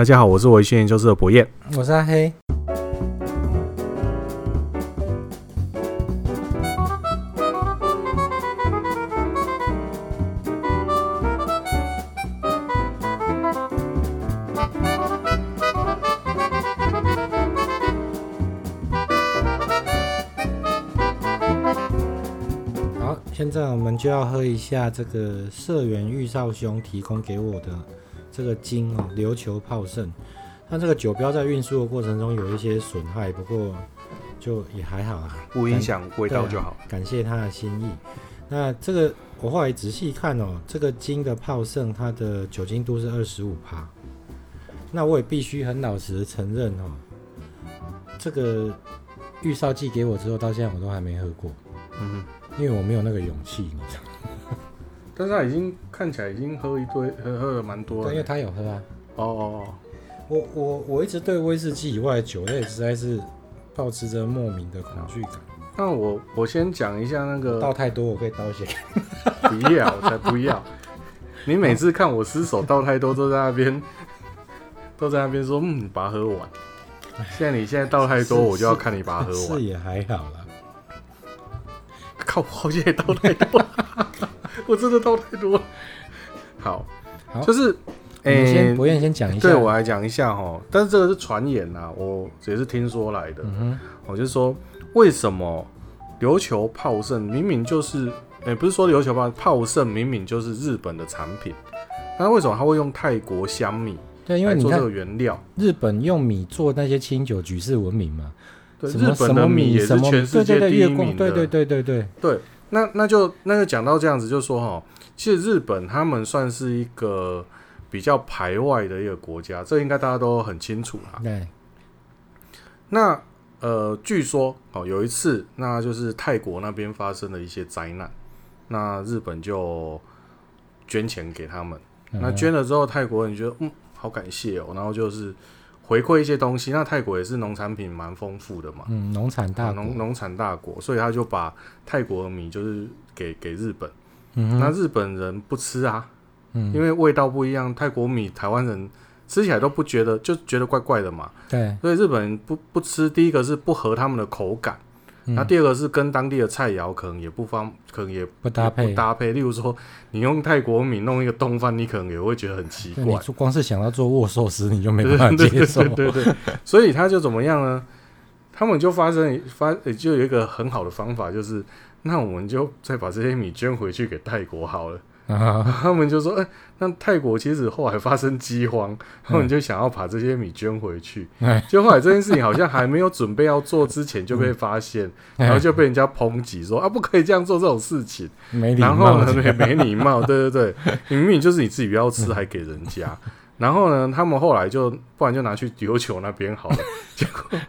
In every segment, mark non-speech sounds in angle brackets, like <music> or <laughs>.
大家好，我是维新研究室的博彦，我是阿黑。好，现在我们就要喝一下这个社员玉少兄提供给我的。这个金哦，琉球泡盛，它这个酒标在运输的过程中有一些损害，不过就也还好啊，不影响味道就好。感谢他的心意。那这个我后来仔细看哦，这个金的泡盛，它的酒精度是二十五趴。那我也必须很老实的承认哦，这个玉少寄给我之后，到现在我都还没喝过。嗯，因为我没有那个勇气，你知道。但是他已经看起来已经喝一堆，喝喝了蛮多了。对，因为他有喝啊。哦哦哦。我我我一直对威士忌以外的酒类实在是保持着莫名的恐惧感。那我我先讲一下那个倒太多，我可以倒一些。不要，我才不要。你每次看我失手倒太多，都在那边都在那边说，嗯，把它喝完。现在你现在倒太多，我就要看你把它喝完。<laughs> 是也还好啦。靠，我现在倒太多。<laughs> 我真的倒太多。好，好，就是，哎，先博彦先讲一下，对我来讲一下哈。但是这个是传言呐，我也是听说来的。嗯哼，我就是说，为什么琉球泡盛明明就是，哎，不是说琉球泡泡盛明明就是日本的产品，那为什么他会用泰国香米？对，因为你做这个原料，日本用米做那些清酒举世闻名嘛。对，日本的米也是全世界第一名的。对对对对对对。那那就那就讲到这样子，就说哈，其实日本他们算是一个比较排外的一个国家，这应该大家都很清楚啦。对。那呃，据说哦，有一次，那就是泰国那边发生了一些灾难，那日本就捐钱给他们。那捐了之后，泰国人觉得嗯，好感谢哦，然后就是。回馈一些东西，那泰国也是农产品蛮丰富的嘛，嗯，农产大农农产大国，所以他就把泰国的米就是给给日本，嗯，那日本人不吃啊，嗯，因为味道不一样，泰国米台湾人吃起来都不觉得，就觉得怪怪的嘛，对，所以日本人不不吃，第一个是不合他们的口感。那第二个是跟当地的菜肴可能也不方，可能也不搭配。不搭配，例如说，你用泰国米弄一个东饭，你可能也会觉得很奇怪。你光是想要做握寿司，你就没办法接受。<laughs> 对对对，对，所以他就怎么样呢？他们就发生发，就有一个很好的方法，就是那我们就再把这些米捐回去给泰国好了。他们就说：“哎、欸，那泰国其实后来发生饥荒，他们就想要把这些米捐回去。就后来这件事情好像还没有准备要做之前就被发现，然后就被人家抨击说啊，不可以这样做这种事情，然后呢，没 <laughs> 没礼貌，对对对，明明就是你自己不要吃，还给人家。<laughs> 然后呢，他们后来就不然就拿去琉球那边好了。<laughs> 结果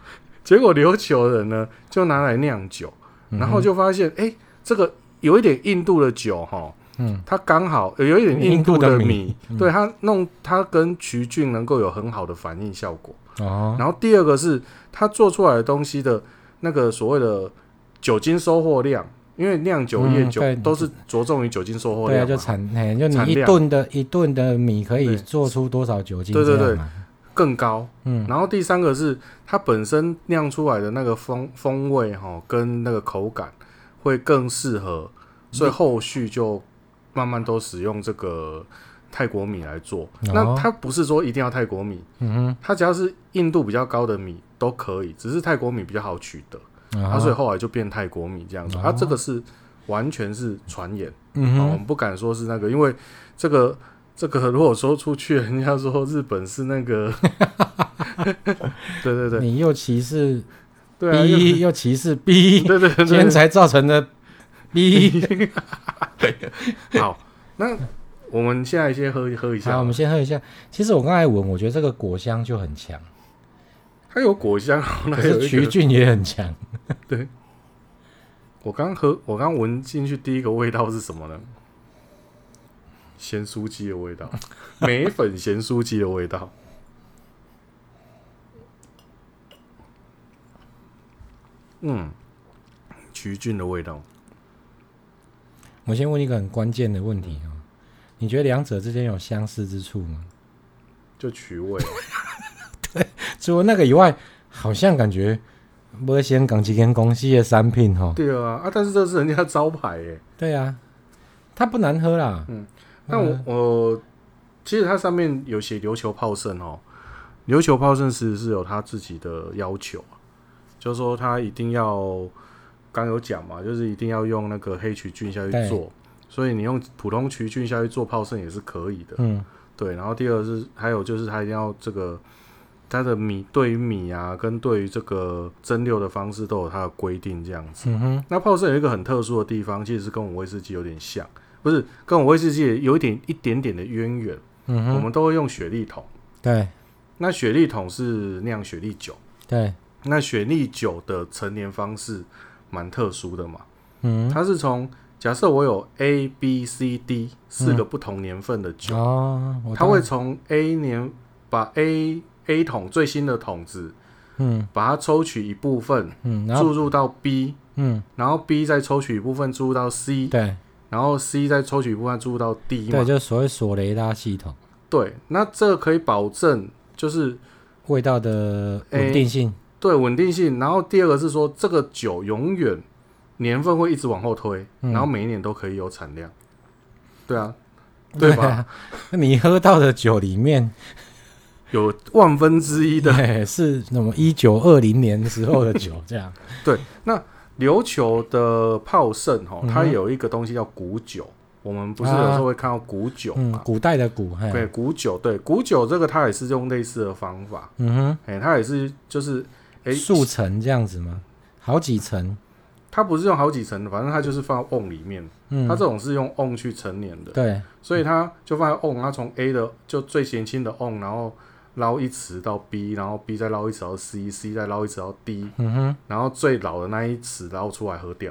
结果琉球人呢就拿来酿酒，然后就发现哎、欸，这个有一点印度的酒哈。”嗯，它刚好有一点印度的米，的米嗯、对它弄它跟曲菌能够有很好的反应效果。哦，然后第二个是它做出来的东西的那个所谓的酒精收获量，因为酿酒业酒、嗯、都是着重于酒精收获量，对，就产，就你一吨的一吨的米可以做出多少酒精？对对对，更高。嗯，然后第三个是它本身酿出来的那个风风味哈，跟那个口感会更适合，所以后续就。慢慢都使用这个泰国米来做，哦、那它不是说一定要泰国米，嗯哼，它只要是硬度比较高的米都可以，只是泰国米比较好取得，哦、啊，所以后来就变泰国米这样子。它、哦。啊、这个是完全是传言，嗯我们不敢说是那个，因为这个这个 <laughs> 如果说出去，人家说日本是那个，<laughs> 对对对，你又歧视 B，又歧视 B，对对对，今天才造成的。B，<laughs> 好，那我们现在先喝喝一下。好，我们先喝一下。其实我刚才闻，我觉得这个果香就很强。它有果香，<laughs> 可是曲菌也很强。<laughs> 对，我刚喝，我刚闻进去第一个味道是什么呢？咸酥鸡的味道，梅粉咸酥鸡的味道。嗯，曲菌的味道。我先问一个很关键的问题啊，你觉得两者之间有相似之处吗？就取味。<laughs> 对，除了那个以外，好像感觉不会先讲几间公司的产品哈。对啊，啊，但是这是人家招牌耶。对啊，它不难喝啦。嗯，那我、嗯、我其实它上面有写琉球泡盛哦，琉球泡盛其实是有它自己的要求，就是说它一定要刚有讲嘛，就是一定要用那个黑曲菌下去做，所以你用普通曲菌下去做泡盛也是可以的。嗯，对。然后第二是还有就是它一定要这个。它的米对于米啊，跟对于这个蒸馏的方式都有它的规定，这样子。嗯哼。那泡盛有一个很特殊的地方，其实是跟我们威士忌有点像，不是跟我们威士忌有一点一点点的渊源。嗯哼。我们都会用雪莉桶。对。那雪莉桶是酿雪莉酒。对。那雪莉酒的陈年方式蛮特殊的嘛。嗯。它是从假设我有 A、B、C、D 四个不同年份的酒，哦，它会从 A 年把 A A 桶最新的桶子，嗯，把它抽取一部分，嗯，注入到 B，嗯，然后 B 再抽取一部分注入到 C，对，然后 C 再抽取一部分注入到 D 嘛，对，就是所谓索雷拉系统。对，那这可以保证就是味道的稳定性，对，稳定性。然后第二个是说，这个酒永远年份会一直往后推，嗯，然后每一年都可以有产量。对啊，<laughs> 对吧？那你喝到的酒里面。有万分之一的，<laughs> 是那么一九二零年时候的酒，这样。<laughs> 对，那琉球的泡盛哈，它有一个东西叫古酒。我们不是有时候会看到古酒嘛？古代的古，对，古酒，对，古酒这个它也是用类似的方法。嗯哼，哎，它也是就是哎，数层这样子吗？好几层？它不是用好几层的，反正它就是放在瓮里面。嗯，它这种是用瓮去陈年的。对，所以它就放在瓮，它从 A 的就最年轻的瓮，然后。捞一池到 B，然后 B 再捞一池到 C，C 再捞一池到 D，嗯哼，然后最老的那一池捞出来喝掉。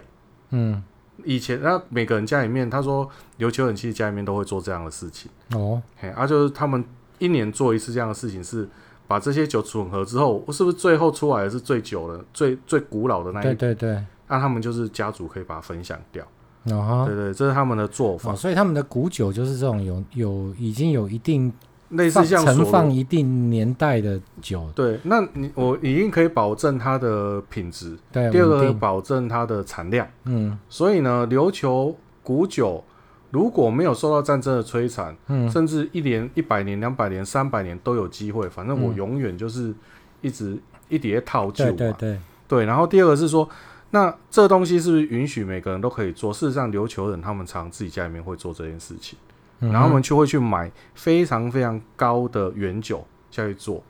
嗯，以前那每个人家里面，他说琉球人其实家里面都会做这样的事情。哦，嘿，啊，就是他们一年做一次这样的事情，是把这些酒混合之后，是不是最后出来的是最久的、最最古老的那一？对对对。那他们就是家族可以把它分享掉。哦，对对，这是他们的做法。哦，所以他们的古酒就是这种有有已经有一定。类似像存放一定年代的酒，对，那你我已经可以保证它的品质，对，第二个保证它的产量，嗯，所以呢，琉球古酒如果没有受到战争的摧残，嗯，甚至一年、一百年、两百年、三百年都有机会，反正我永远就是一直一叠套酒，对对对，对，然后第二个是说，那这东西是不是允许每个人都可以做？事实上，琉球人他们常自己家里面会做这件事情。然后我们就会去买非常非常高的原酒下去做，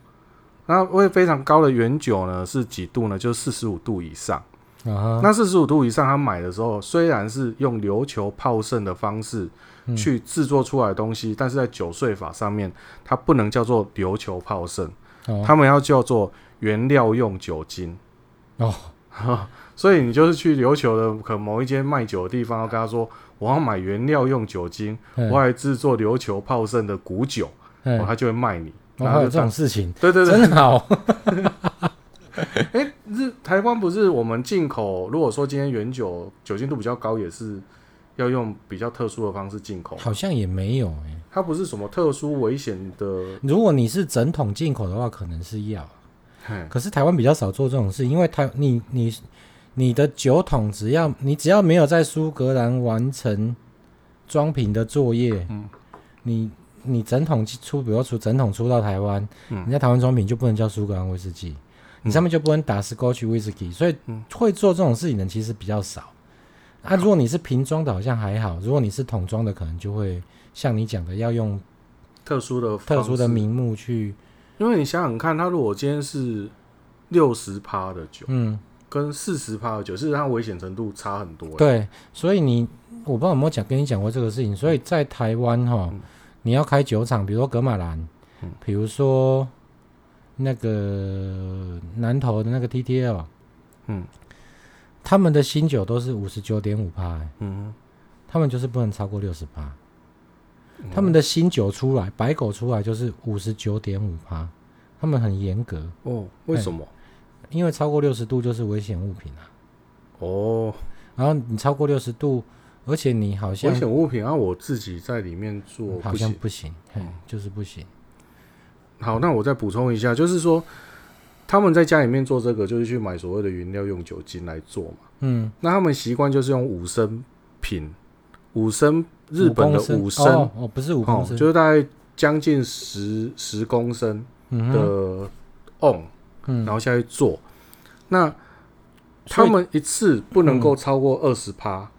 那会非常高的原酒呢是几度呢？就四十五度以上。Uh-huh. 那四十五度以上，他买的时候虽然是用琉球泡盛的方式去制作出来的东西，嗯、但是在酒税法上面，它不能叫做琉球泡盛，uh-huh. 他们要叫做原料用酒精。哦、uh-huh. <laughs> 所以你就是去琉球的可能某一间卖酒的地方，要跟他说。我要买原料用酒精，我还制作琉球泡盛的古酒，哦，他就会卖你。然后有这种事情，对对对，真好。<laughs> <laughs> 哎，日台湾不是我们进口？如果说今天原酒酒精度比较高，也是要用比较特殊的方式进口？好像也没有哎，它不是什么特殊危险的。如果你是整桶进口的话，可能是要。可是台湾比较少做这种事，因为台你你。你你的酒桶只要你只要没有在苏格兰完成装瓶的作业，嗯，你你整桶出，比如出整桶出到台湾，嗯，你在台湾装瓶就不能叫苏格兰威士忌，嗯，你上面就不能打 Scotch Whisky，所以会做这种事情的其实比较少。啊，如果你是瓶装的，好像还好；如果你是桶装的，可能就会像你讲的，要用特殊的特殊的名目去。因为你想想看，他如果今天是六十趴的酒，嗯。跟四十趴的酒，事实上危险程度差很多。对，所以你我不知道有没有讲跟你讲过这个事情。所以在台湾哈、嗯，你要开酒厂，比如说格马兰，嗯，比如说那个南投的那个 TTL，嗯，他们的新酒都是五十九点五趴，嗯，他们就是不能超过六十趴。他们的新酒出来，白狗出来就是五十九点五趴，他们很严格哦。为什么？因为超过六十度就是危险物品啊！哦，然后你超过六十度，而且你好像危险物品啊，我自己在里面做好像不行，嗯，就是不行。好，那我再补充一下，就是说他们在家里面做这个，就是去买所谓的原料用酒精来做嘛。嗯，那他们习惯就是用五升瓶，五升日本的五升哦，哦，不是五公升，哦，就是大概将近十十公升的瓮，嗯，然后下去做。那他们一次不能够超过二十趴。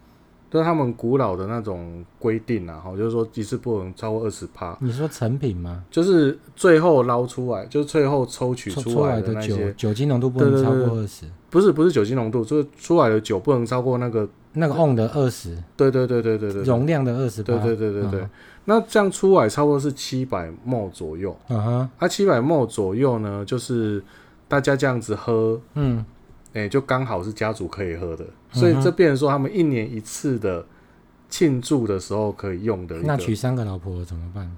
这是他们古老的那种规定啊，哈，就是说一次不能超过二十趴。你说成品吗？就是最后捞出来，就是最后抽取出来的那些酒酒精浓度不能超过二十。不是不是酒精浓度，就是出来的酒不能超过那个那个瓮的二十。对对对对对对，容量的二十。对对对对对。那这样出来差不多是七百 ml 左右。嗯哼。啊，七百 ml 左右呢，就是大家这样子喝，嗯。哎、欸，就刚好是家族可以喝的，所以这变成说他们一年一次的庆祝的时候可以用的。那娶三个老婆怎么办？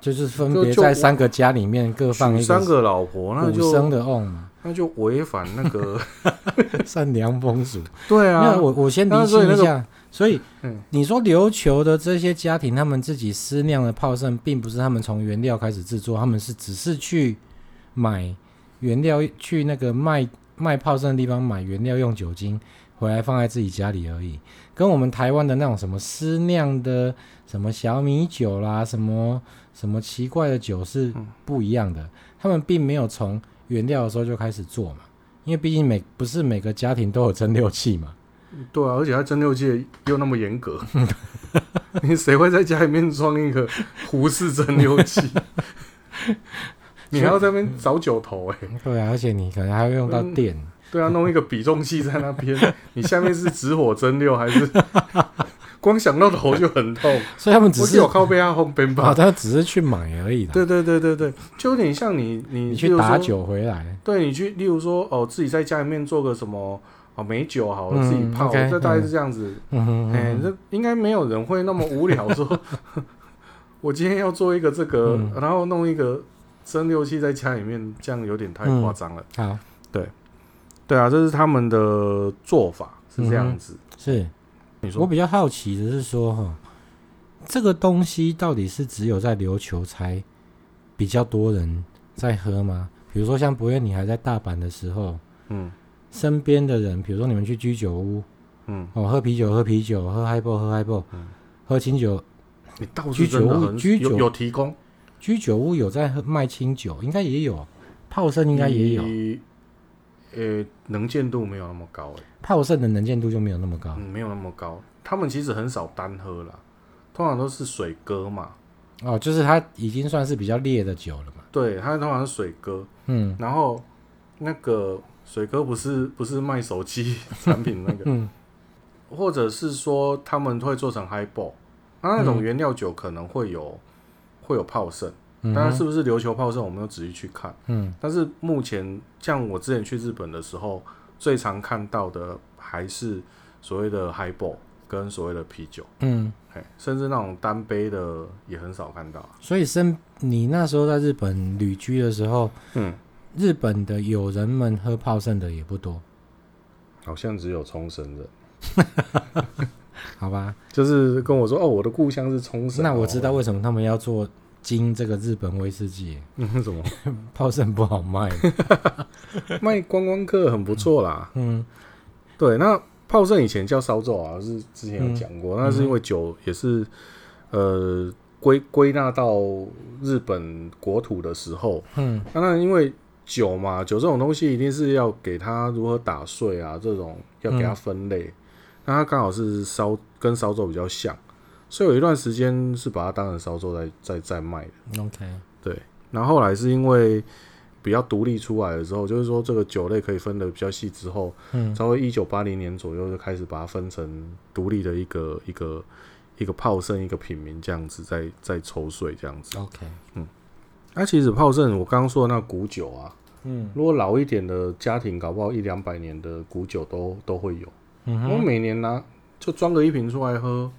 就是分别在三个家里面各放一个三个老婆，那就五升的瓮嘛，那就违反那个 <laughs> 善良风俗。对啊，那我我先理清一下，那个、所以、嗯、你说琉球的这些家庭，他们自己私酿的泡盛，并不是他们从原料开始制作，他们是只是去买原料，去那个卖。卖泡盛的地方买原料用酒精回来放在自己家里而已，跟我们台湾的那种什么私酿的什么小米酒啦，什么什么奇怪的酒是不一样的。嗯、他们并没有从原料的时候就开始做嘛，因为毕竟每不是每个家庭都有蒸馏器嘛。对啊，而且它蒸馏器又那么严格，<laughs> 你谁会在家里面装一个胡式蒸馏器？<laughs> 你还要在那边找酒头哎、欸，对啊，而且你可能还要用到电、嗯，对啊，弄一个比重器在那边，<laughs> 你下面是直火蒸馏还是？<laughs> 光想到头就很痛，所以他们只是有靠背啊后边吧，他只是去买而已。对对对对对，就有点像你你，你去打酒回来，对你去，例如说哦，自己在家里面做个什么哦美酒好了，嗯、自己泡，这大概是这样子。嗯。哎，这应该没有人会那么无聊说，<laughs> 我今天要做一个这个，嗯、然后弄一个。蒸馏器在家里面，这样有点太夸张了。嗯、好，对，对啊，这是他们的做法是这样子。嗯、是，你说，我比较好奇的是说，哈，这个东西到底是只有在琉球才比较多人在喝吗？比如说像博彦，你还在大阪的时候，嗯，身边的人，比如说你们去居酒屋，嗯，哦，喝啤酒，喝啤酒，喝 Highball，喝 Highball，嗯，喝清酒，你到处居酒屋居酒有，有提供。居酒屋有在卖清酒，应该也有，泡盛应该也有。呃、欸，能见度没有那么高，欸，泡盛的能见度就没有那么高，嗯，没有那么高。他们其实很少单喝啦，通常都是水哥嘛。哦，就是它已经算是比较烈的酒了嘛。对，它通常是水哥，嗯，然后那个水哥不是不是卖手机产品那个，嗯，或者是说他们会做成 Highball，那那种原料酒可能会有。会有炮盛，当然是不是琉球炮盛，我没有仔细去看。嗯，但是目前像我之前去日本的时候，最常看到的还是所谓的 Highball 跟所谓的啤酒。嗯，甚至那种单杯的也很少看到。所以，生你那时候在日本旅居的时候，嗯，日本的友人们喝炮盛的也不多，好像只有冲绳人。<laughs> 好吧，就是跟我说哦，我的故乡是冲绳。那我知道为什么他们要做金这个日本威士忌。嗯，什么？<laughs> 泡盛不好卖，<laughs> 卖观光客很不错啦。嗯，对，那泡盛以前叫烧酒啊，是之前有讲过，那、嗯、是因为酒也是呃归归纳到日本国土的时候，嗯，那、啊、那因为酒嘛，酒这种东西一定是要给它如何打碎啊，这种要给它分类。嗯那它刚好是烧跟烧酎比较像，所以有一段时间是把它当成烧酎在在在卖的。OK，对。然后后来是因为比较独立出来的时候，就是说这个酒类可以分的比较细之后，嗯，稍微一九八零年左右就开始把它分成独立的一个一个一个泡盛一个品名这样子，在在抽税这样子。OK，嗯。那、啊、其实泡盛我刚刚说的那古酒啊，嗯，如果老一点的家庭，搞不好一两百年的古酒都都会有。我每年拿就装个一瓶出来喝，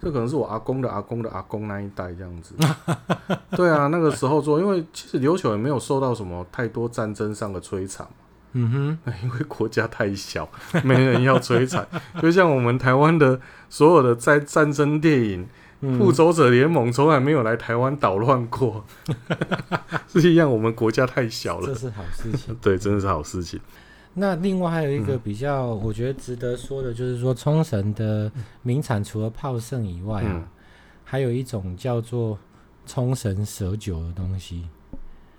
这可能是我阿公的阿公的阿公那一代这样子。<laughs> 对啊，那个时候做，因为其实琉球也没有受到什么太多战争上的摧残。嗯哼，因为国家太小，<laughs> 没人要摧残。就像我们台湾的所有的在战争电影，复仇者联盟从来没有来台湾捣乱过，<laughs> 是一样，我们国家太小了，这是好事情。对，真的是好事情。那另外还有一个比较，我觉得值得说的，就是说冲绳的名产除了泡盛以外啊，嗯、还有一种叫做冲绳蛇酒的东西。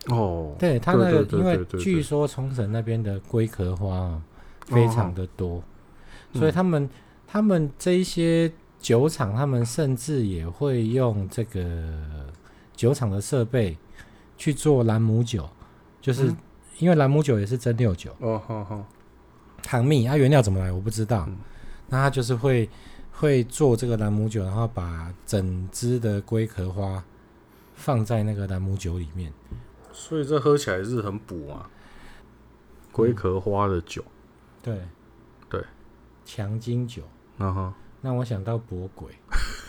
哦，对，它那个，因为据说冲绳那边的龟壳花啊，非常的多，所以他们、嗯、他们这一些。酒厂他们甚至也会用这个酒厂的设备去做兰姆酒，就是因为兰姆酒也是蒸馏酒。哦，好好，糖蜜它原料怎么来我不知道，那它就是会会做这个兰姆酒，然后把整支的龟壳花放在那个兰姆酒里面，所以这喝起来是很补啊，龟壳花的酒，对对，强筋酒，嗯哼。让我想到博鬼，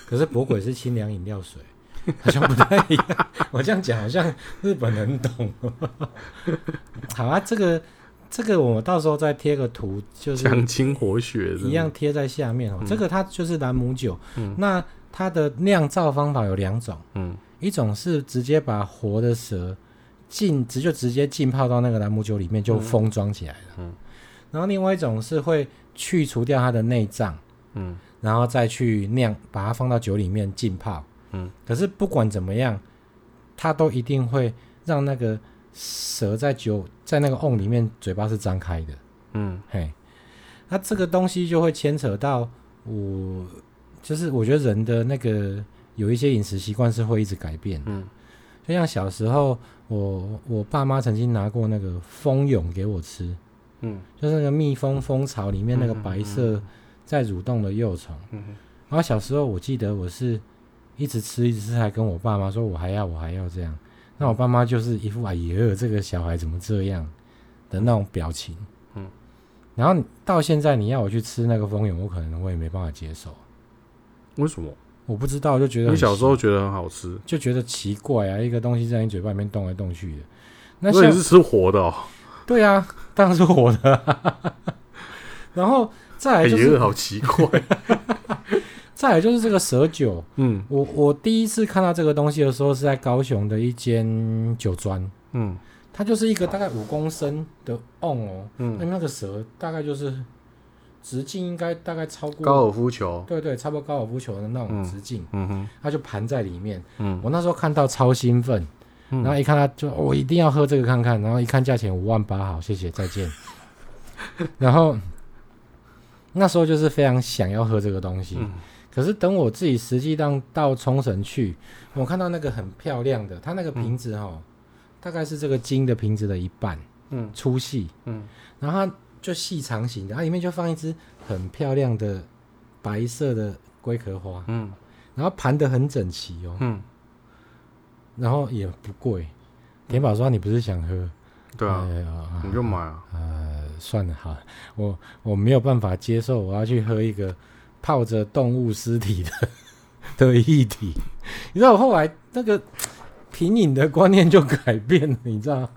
可是博鬼是清凉饮料水，<laughs> 好像不太一样。我这样讲好像日本人懂。<laughs> 好啊，这个这个我到时候再贴个图，就是强筋活血一样贴在下面哦。嗯、这个它就是兰姆酒，嗯、那它的酿造方法有两种，嗯，一种是直接把活的蛇浸，直就直接浸泡到那个兰姆酒里面就封装起来了，嗯，然后另外一种是会去除掉它的内脏，嗯。然后再去酿，把它放到酒里面浸泡。嗯，可是不管怎么样，它都一定会让那个蛇在酒在那个瓮里面嘴巴是张开的。嗯，嘿，那这个东西就会牵扯到我，就是我觉得人的那个有一些饮食习惯是会一直改变。嗯，就像小时候，我我爸妈曾经拿过那个蜂蛹给我吃。嗯，就是那个蜜蜂蜂巢里面那个白色。在蠕动的幼虫，嗯、然后小时候我记得我是一直吃一直吃，还跟我爸妈说我还要我还要这样，那我爸妈就是一副哎呀这个小孩怎么这样的那种表情，嗯，然后到现在你要我去吃那个蜂蛹，我可能我也没办法接受，为什么？我不知道，就觉得你小时候觉得很好吃，就觉得奇怪啊，一个东西在你嘴巴里面动来动去的，那所以是吃活的哦？对啊，当然是活的，<laughs> 然后。再来就是好奇怪，<laughs> 再来就是这个蛇酒。嗯，我我第一次看到这个东西的时候是在高雄的一间酒庄。嗯，它就是一个大概五公升的瓮哦。嗯，那那个蛇大概就是直径应该大概超过高尔夫球。对对，差不多高尔夫球的那种直径。嗯哼，它就盘在里面。嗯，我那时候看到超兴奋，然后一看它就我一定要喝这个看看，然后一看价钱五万八，好谢谢再见。<laughs> 然后。那时候就是非常想要喝这个东西，嗯、可是等我自己实际上到冲绳去，我看到那个很漂亮的，它那个瓶子哈、喔，嗯、大概是这个金的瓶子的一半，嗯，粗细，嗯，然后它就细长型的，它里面就放一只很漂亮的白色的龟壳花，嗯，然后盘的很整齐哦、喔，嗯，然后也不贵，田宝说你不是想喝？对啊，呃、你就买啊。呃，算了哈，我我没有办法接受，我要去喝一个泡着动物尸体的 <laughs> 的液体。你知道我后来那个 <tsk> 品饮的观念就改变了，你知道？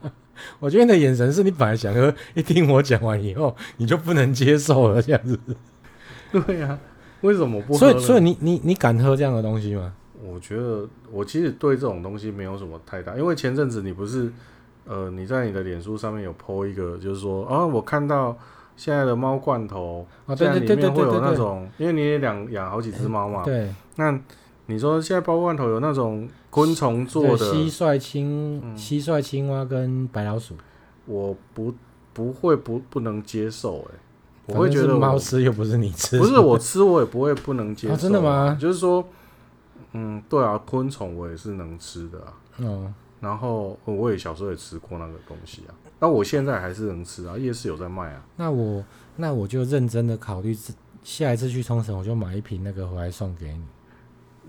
我觉得你的眼神是你本来想喝，一听我讲完以后，你就不能接受了，这样子。对呀、啊，为什么不喝？所以，所以你你你敢喝这样的东西吗？我觉得我其实对这种东西没有什么太大，因为前阵子你不是。呃，你在你的脸书上面有 po 一个，就是说，啊，我看到现在的猫罐头，现在里面会有那种，因为你也养养好几只猫嘛，对。那你说现在猫罐头有那种昆虫做的蟋蟀、青蟋蟀、青蛙跟白老鼠，我不不会不不能接受，哎，我会觉得猫吃又不是你吃，不是我吃我也不会不能接受，真的吗？就是说，嗯，对啊，昆虫我也是能吃的啊，哦。然后我也小时候也吃过那个东西啊，那我现在还是能吃啊，夜市有在卖啊。那我那我就认真的考虑，下一次去冲绳我就买一瓶那个回来送给你。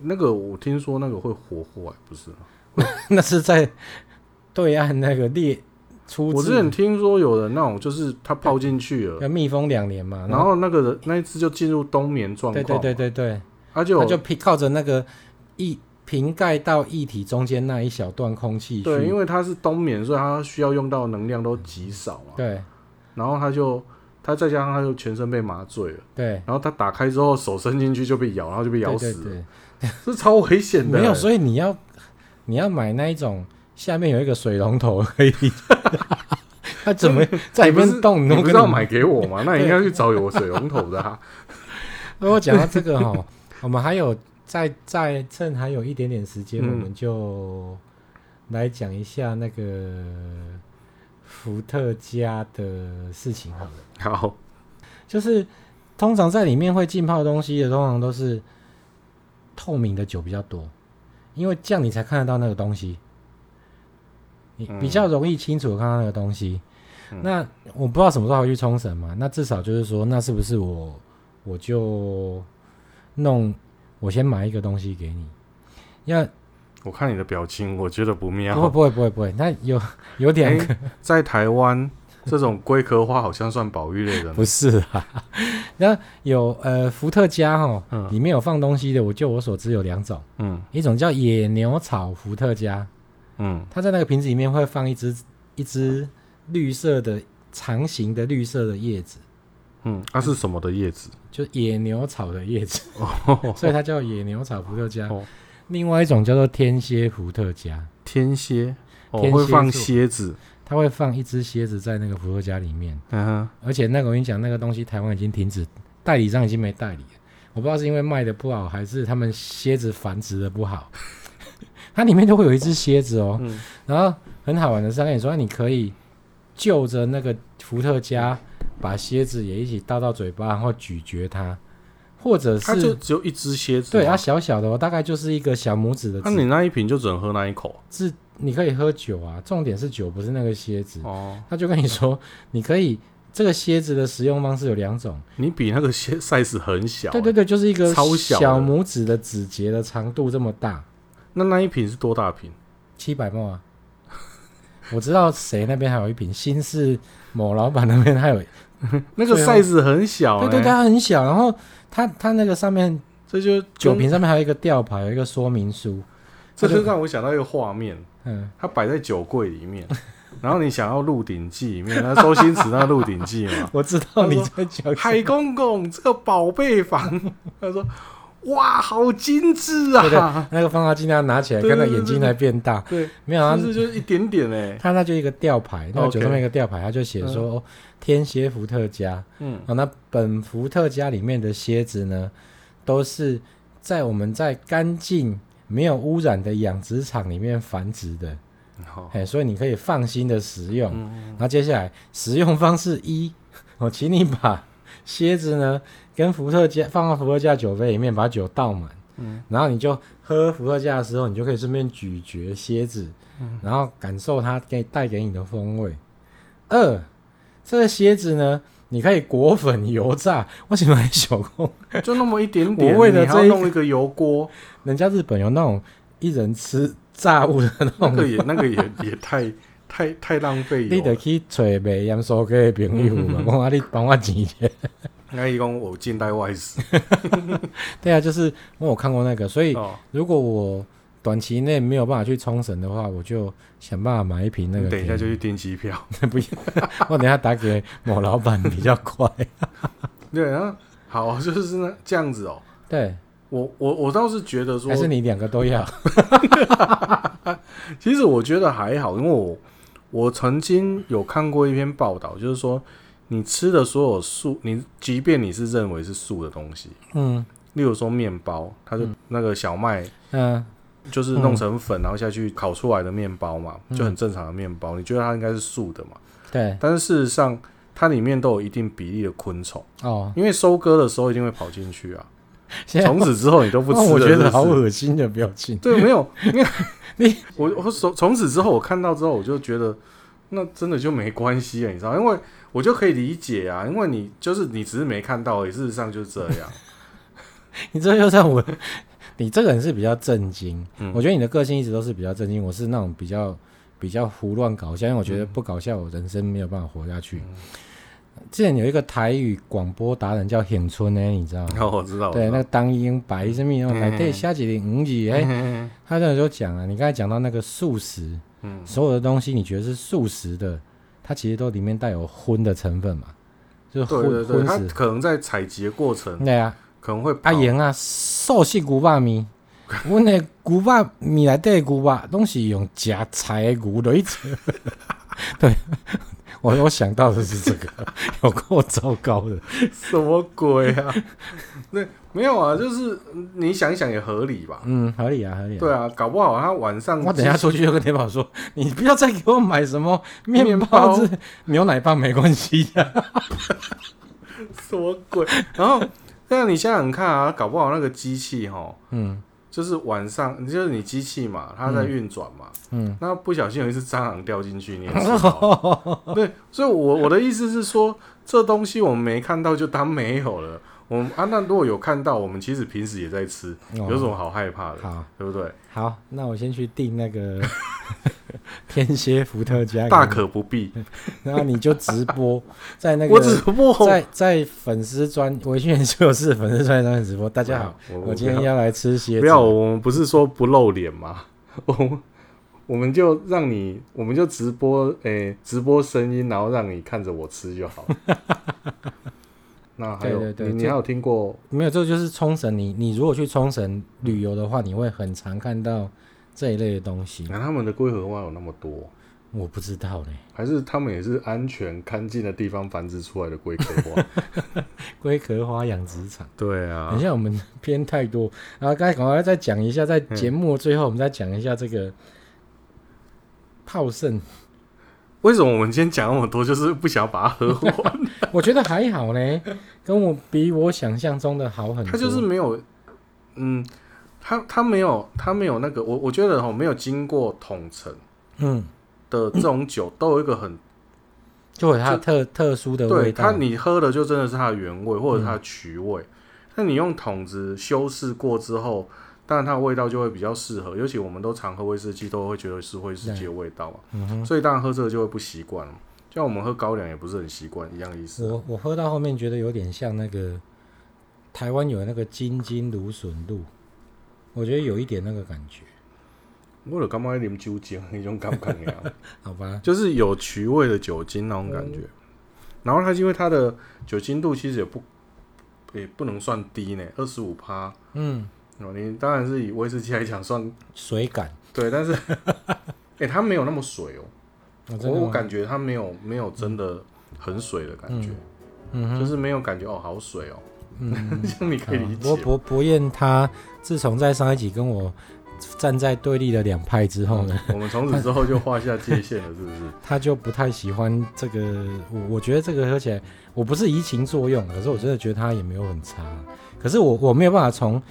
那个我听说那个会活过来，不是吗？<laughs> 那是在对岸那个列出。我之前听说有人那种就是它泡进去了，要密封两年嘛，然后那个人那一次就进入冬眠状况。对对对对对，它就它就靠着那个一。瓶盖到液体中间那一小段空气，对，因为它是冬眠，所以它需要用到能量都极少啊。对，然后它就它再加上它就全身被麻醉了，对，然后它打开之后手伸进去就被咬，然后就被咬死了，对对对，这 <laughs> 超危险的。没有，所以你要你要买那一种下面有一个水龙头可以，<laughs> 他怎么在里面动？你不知道买给我吗？那你应该去找有水龙头的啊。<laughs> 那我讲到这个哈，我们还有再再趁还有一点点时间，嗯、我们就来讲一下那个。伏特加的事情好了，好，就是通常在里面会浸泡东西的，通常都是透明的酒比较多，因为这样你才看得到那个东西，你比较容易清楚的看到那个东西。嗯、那我不知道什么时候会去冲绳嘛，那至少就是说，那是不是我我就弄，我先买一个东西给你，要。我看你的表情，我觉得不妙。不会不会不会，那有有点、欸、在台湾这种龟壳花好像算保育类的。不是啊，<laughs> 那有呃伏特加哈，嗯、里面有放东西的，我就我所知有两种，嗯，一种叫野牛草伏特加，嗯，它在那个瓶子里面会放一只一只绿色的长形的绿色的叶子，嗯，它、啊、是什么的叶子？就野牛草的叶子，哦、<laughs> 所以它叫野牛草伏特加。哦。另外一种叫做天蝎伏特加，天蝎，我、哦、会放蝎子，它会放一只蝎子在那个伏特加里面，而且那个我跟你讲，那个东西台湾已经停止，代理商已经没代理了，我不知道是因为卖的不好，还是他们蝎子繁殖的不好，<laughs> 它里面都会有一只蝎子哦，嗯、然后很好玩的是，他跟你说你可以就着那个伏特加，把蝎子也一起倒到嘴巴，然后咀嚼它。或者是，它就只有一只蝎子，对，它小小的，哦，大概就是一个小拇指的。那你那一瓶就只能喝那一口？是，你可以喝酒啊，重点是酒，不是那个蝎子。哦，他就跟你说，<laughs> 你可以这个蝎子的食用方式有两种。你比那个蝎 size 很小，欸，对对对，就是一个超小小拇指的指节的长度这么大。那那一瓶是多大瓶？七百 ml 啊。我知道谁那边还有一瓶，新市某老板那边还有。<laughs> 那个 size 很小，欸，对对，它很小。然后它它那个上面，这就酒瓶上面还有一个吊牌，有一个说明书。这就让我想到一个画面，嗯，它摆在酒柜里面，<laughs> 然后你想要《鹿鼎记》里面，那周星驰那《鹿鼎记》嘛，<laughs> 我知道你在讲海公公这个宝贝房，他说。哇，好精致啊！对对，那个放大镜，他拿起来，看到眼睛才变大。<laughs> 对，没有啊，是就一点点哎。它那就一个吊牌，那个酒上面一个吊牌，它就写说天蝎伏特加。嗯，啊，那本伏特加里面的蝎子呢，都是在我们在干净、没有污染的养殖场里面繁殖的。好，哎，所以你可以放心的食用。然后接下来食用方式一，我请你把蝎子呢。跟伏特加放到伏特加酒杯里面，把酒倒满，嗯，然后你就喝伏特加的时候，你就可以顺便咀嚼蝎子，嗯，然后感受它给带给你的风味。二，这个蝎子呢，你可以裹粉油炸，为什么还小工？就那么一点点，我为了这弄一个油锅，人家日本有那种一人吃炸物的那种，那个也那个也也太太太浪费。你得去找卖盐酥鸡的朋友嘛，我 <laughs> 讲你帮我钱去。那一共我近代外史，<laughs> 对啊，就是因为我看过那个，所以如果我短期内没有办法去冲绳的话，我就想办法买一瓶那个。等一下就去订机票，<laughs> 不行，我等一下打给某老板比较快。对啊，好，就是那这样子哦。对，我我我倒是觉得说，还是你两个都要。其实我觉得还好，因为我我曾经有看过一篇报道，就是说。你吃的所有素，你即便你是认为是素的东西，嗯，例如说面包，它就那个小麦，嗯，就是弄成粉，然后下去烤出来的面包嘛，就很正常的面包，你觉得它应该是素的嘛？对。但是事实上，它里面都有一定比例的昆虫哦，因为收割的时候一定会跑进去啊。<laughs> 从此之后你都不吃了，<laughs> 我觉得好恶心的表情。对，没有，<laughs> 因为你我我从从此之后我看到之后我就觉得，那真的就没关系了，你知道，因为。我就可以理解啊，因为你就是你只是没看到而已，事实上就是这样。你这又让我，你这个人是比较震惊。嗯、我觉得你的个性一直都是比较震惊，我是那种比较比较胡乱搞笑，因为我觉得不搞笑，我人生没有办法活下去。嗯、之前有一个台语广播达人叫显春呢，你知道吗？哦，我知道。对，那个当英白什么用来对下几零五几哎，他那时候讲啊，你刚才讲到那个素食，嗯，所有的东西你觉得是素食的。它其实都里面带有荤的成分嘛，就对对对，它死可能在采集的过程，对啊，可能会阿盐啊，素食牛肉面，阮的牛肉面内底牛肉拢是用夹菜的牛来做。<laughs> 对，我我想到的是这个，<laughs> 有够糟糕的，什么鬼啊？对，没有啊，就是你想一想也合理吧？嗯，合理啊，合理啊。对啊，搞不好他晚上我等一下出去就跟天宝说，你不要再给我买什么面包、牛奶棒，没关系的。<laughs> 什么鬼？然后，那你想想看啊，搞不好那个机器哈，嗯。就是晚上，就是你机器嘛，它在运转嘛，嗯，那不小心有一只蟑螂掉进去，你也知道，<laughs> 对，所以我，我我的意思是说，这东西我们没看到就当没有了。我们啊，那如果有看到，我们其实平时也在吃，哦、有什么好害怕的？好，对不对？好，那我先去订那个。<laughs> 天蝎伏特加，大可不必。然后你就直播在那个，我直播在在粉丝专微信就是粉丝专上直播。大家好，我，我，今天要来吃蝎子。不要，我们不是说不露脸吗？我 <laughs> 我们就让你，我们就直播，诶、欸，直播声音，然后让你看着我吃就好。<laughs> 那还有，对对对，你，你还有听过没有？这就是冲绳。你你如果去冲绳旅游的话，你会很常看到。这一类的东西，那他们的龟壳花有那么多，我不知道嘞。还是他们也是安全干净的地方繁殖出来的龟壳花？<laughs> 龟壳花养殖场。对啊，等一下我们偏太多，然后刚才赶快再讲一下，在节目最后我们再讲一下这个泡盛。为什么我们今天讲那么多，就是不想要把它喝完？<laughs> 我觉得还好嘞，跟我比我想象中的好很多。它就是没有，嗯。它它没有，他没有那个，我我觉得哈，没有经过统陈，嗯的这种酒，都有一个很，就有它特特殊的味道。对，它你喝的就真的是它的原味，或者它的曲味。那、嗯、你用桶子修饰过之后，当然它的味道就会比较适合。尤其我们都常喝威士忌，都会觉得是威士忌的味道嘛。嗯、所以当然喝这个就会不习惯了。像我们喝高粱也不是很习惯一样的意思。我我喝到后面觉得有点像那个台湾有那个金金芦笋露。我觉得有一点那个感觉，我有刚刚啉酒精那种感觉呀，<laughs> 好吧，就是有曲味的酒精那种感觉。嗯、然后它因为它的酒精度其实也不也不能算低呢，二十五趴。嗯，你当然是以威士忌来讲算水感，对，但是哎、<laughs> 欸，它没有那么水哦。我我感觉它没有没有真的很水的感觉，嗯，就是没有感觉哦，好水哦。嗯，<laughs> 这样你可以理解。博博博彦他自从在上一集跟我站在对立的两派之后呢，嗯、我们从此之后就划下界限了，是不是？<laughs> 他就不太喜欢这个，我我觉得这个喝起来，我不是移情作用，可是我真的觉得他也没有很差。可是我我没有办法从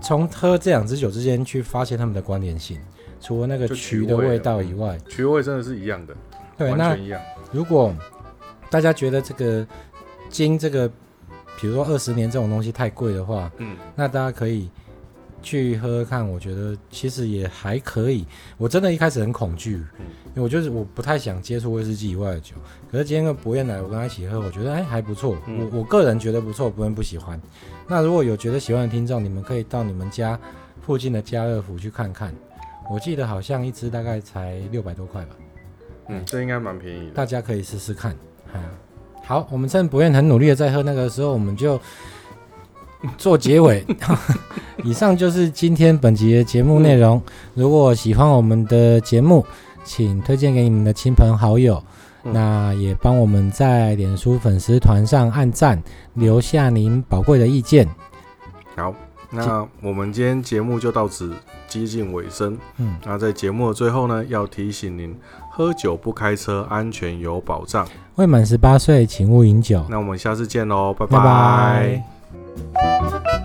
从喝这两支酒之间去发现他们的关联性，除了那个曲的味道以外，曲味，味真的是一样的，对，完全一样。如果大家觉得这个金这个。比如说二十年这种东西太贵的话，嗯，那大家可以去喝喝看。我觉得其实也还可以。我真的一开始很恐惧，嗯，因为我就是我不太想接触威士忌以外的酒。可是今天跟博彦来，我跟他一起喝，我觉得哎还不错。嗯，我我个人觉得不错，博彦不喜欢。那如果有觉得喜欢的听众，你们可以到你们家附近的家乐福去看看。我记得好像一支大概才六百多块吧。嗯，这应该蛮便宜的。大家可以试试看。嗯好，我们趁博彦很努力的在喝那个时候，我们就做结尾。<laughs> 以上就是今天本集的节目内容。如果喜欢我们的节目，请推荐给你们的亲朋好友。嗯、那也帮我们在脸书粉丝团上按赞，留下您宝贵的意见。好，那我们今天节目就到此接近尾声。嗯，那在节目的最后呢，要提醒您。喝酒不开车，安全有保障。未满十八岁，请勿饮酒。那我们下次见喽，拜拜。拜拜。